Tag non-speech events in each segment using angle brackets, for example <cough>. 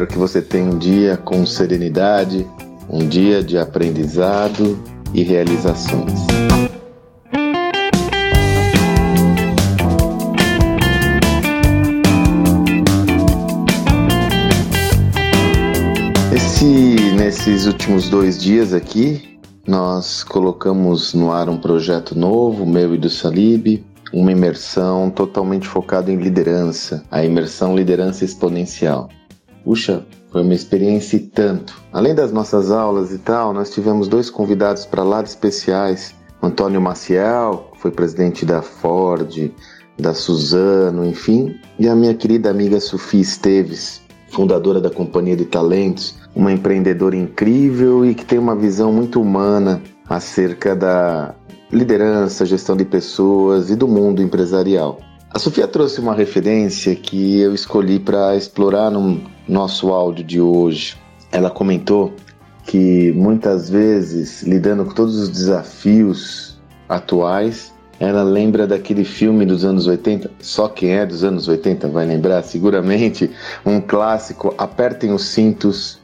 Espero que você tenha um dia com serenidade, um dia de aprendizado e realizações. Esse, nesses últimos dois dias aqui, nós colocamos no ar um projeto novo, meu e do Salib, uma imersão totalmente focada em liderança, a imersão liderança exponencial. Puxa, foi uma experiência e tanto. Além das nossas aulas e tal, nós tivemos dois convidados para lá especiais. Antônio Maciel, que foi presidente da Ford, da Suzano, enfim, e a minha querida amiga Sofia Esteves, fundadora da Companhia de Talentos, uma empreendedora incrível e que tem uma visão muito humana acerca da liderança, gestão de pessoas e do mundo empresarial. A Sofia trouxe uma referência que eu escolhi para explorar no nosso áudio de hoje. Ela comentou que muitas vezes, lidando com todos os desafios atuais, ela lembra daquele filme dos anos 80. Só quem é dos anos 80 vai lembrar, seguramente, um clássico: Apertem os cintos,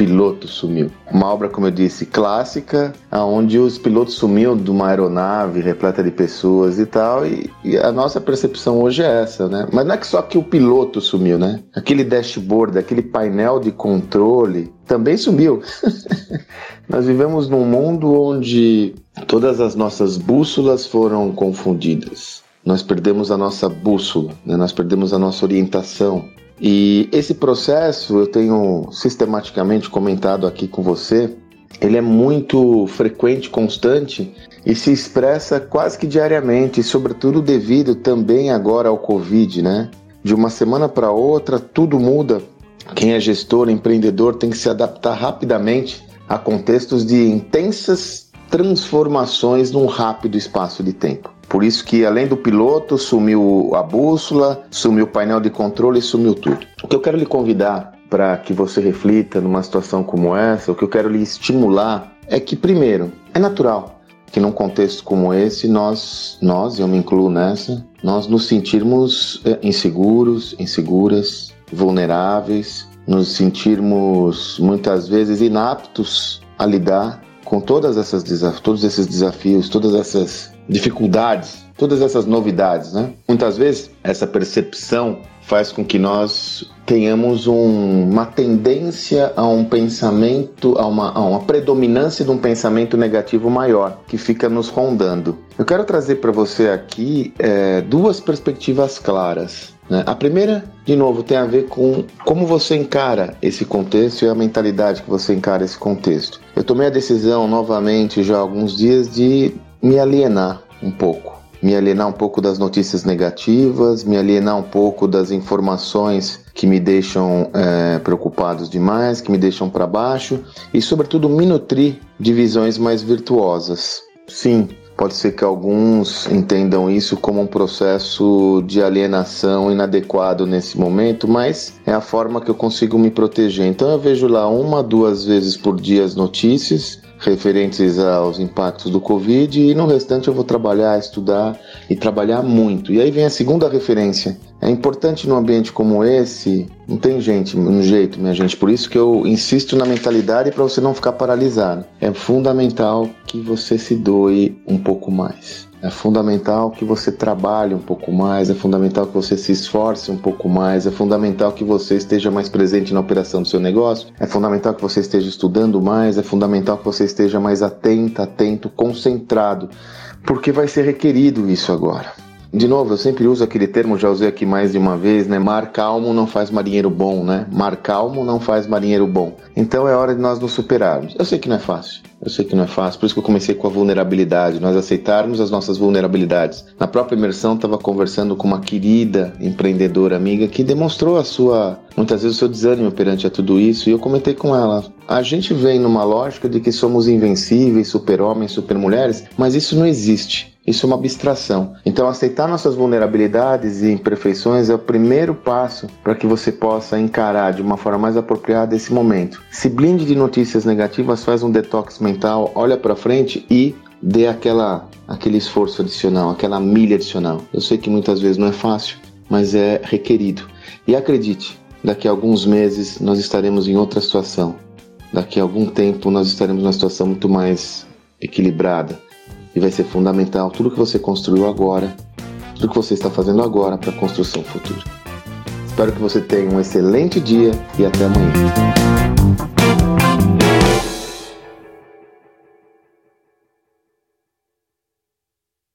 piloto sumiu. Uma obra, como eu disse, clássica, onde os pilotos sumiam de uma aeronave repleta de pessoas e tal, e, e, a nossa percepção hoje é essa, né? Mas não é que só que o piloto sumiu, né? Aquele dashboard, aquele painel de controle também sumiu. <laughs> Nós vivemos num mundo onde todas as nossas bússolas foram confundidas. Nós perdemos a nossa bússola, né? nós perdemos a nossa orientação. E esse processo eu tenho sistematicamente comentado aqui com você. Ele é muito frequente, constante e se expressa quase que diariamente, sobretudo devido também agora ao Covid, né? De uma semana para outra, tudo muda. Quem é gestor, empreendedor, tem que se adaptar rapidamente a contextos de intensas transformações num rápido espaço de tempo. Por isso que além do piloto, sumiu a bússola, sumiu o painel de controle, sumiu tudo. O que eu quero lhe convidar para que você reflita numa situação como essa, o que eu quero lhe estimular é que primeiro, é natural que num contexto como esse nós, nós, eu me incluo nessa, nós nos sentirmos eh, inseguros, inseguras, vulneráveis, nos sentirmos muitas vezes inaptos a lidar com todas essas todos esses desafios, todas essas dificuldades, todas essas novidades, né? Muitas vezes essa percepção faz com que nós tenhamos um, uma tendência a um pensamento, a uma, a uma predominância de um pensamento negativo maior que fica nos rondando. Eu quero trazer para você aqui é, duas perspectivas claras. Né? A primeira, de novo, tem a ver com como você encara esse contexto e a mentalidade que você encara esse contexto. Eu tomei a decisão novamente já há alguns dias de me alienar um pouco. Me alienar um pouco das notícias negativas, me alienar um pouco das informações que me deixam é, preocupados demais, que me deixam para baixo e, sobretudo, me nutrir de visões mais virtuosas. Sim, Pode ser que alguns entendam isso como um processo de alienação inadequado nesse momento, mas é a forma que eu consigo me proteger. Então eu vejo lá uma, duas vezes por dia as notícias referentes aos impactos do Covid e no restante eu vou trabalhar, estudar e trabalhar muito. E aí vem a segunda referência. É importante num ambiente como esse, não tem gente, um jeito, minha gente. Por isso que eu insisto na mentalidade para você não ficar paralisado. É fundamental que você se doe um pouco mais. É fundamental que você trabalhe um pouco mais, é fundamental que você se esforce um pouco mais, é fundamental que você esteja mais presente na operação do seu negócio, é fundamental que você esteja estudando mais, é fundamental que você esteja mais atento, atento, concentrado, porque vai ser requerido isso agora. De novo, eu sempre uso aquele termo, já usei aqui mais de uma vez, né? Mar calmo não faz marinheiro bom, né? Mar calmo não faz marinheiro bom. Então é hora de nós nos superarmos. Eu sei que não é fácil. Eu sei que não é fácil, por isso que eu comecei com a vulnerabilidade, nós aceitarmos as nossas vulnerabilidades. Na própria imersão, estava conversando com uma querida empreendedora amiga que demonstrou a sua, muitas vezes, o seu desânimo perante a tudo isso, e eu comentei com ela: a gente vem numa lógica de que somos invencíveis, super-homens, super-mulheres, mas isso não existe. Isso é uma abstração. Então, aceitar nossas vulnerabilidades e imperfeições é o primeiro passo para que você possa encarar de uma forma mais apropriada esse momento. Se blinde de notícias negativas, faz um detox mental, olha para frente e dê aquela, aquele esforço adicional, aquela milha adicional. Eu sei que muitas vezes não é fácil, mas é requerido. E acredite, Daqui a alguns meses nós estaremos em outra situação. Daqui a algum tempo nós estaremos numa situação muito mais equilibrada. E vai ser fundamental tudo que você construiu agora, tudo que você está fazendo agora para a construção futura. Espero que você tenha um excelente dia e até amanhã.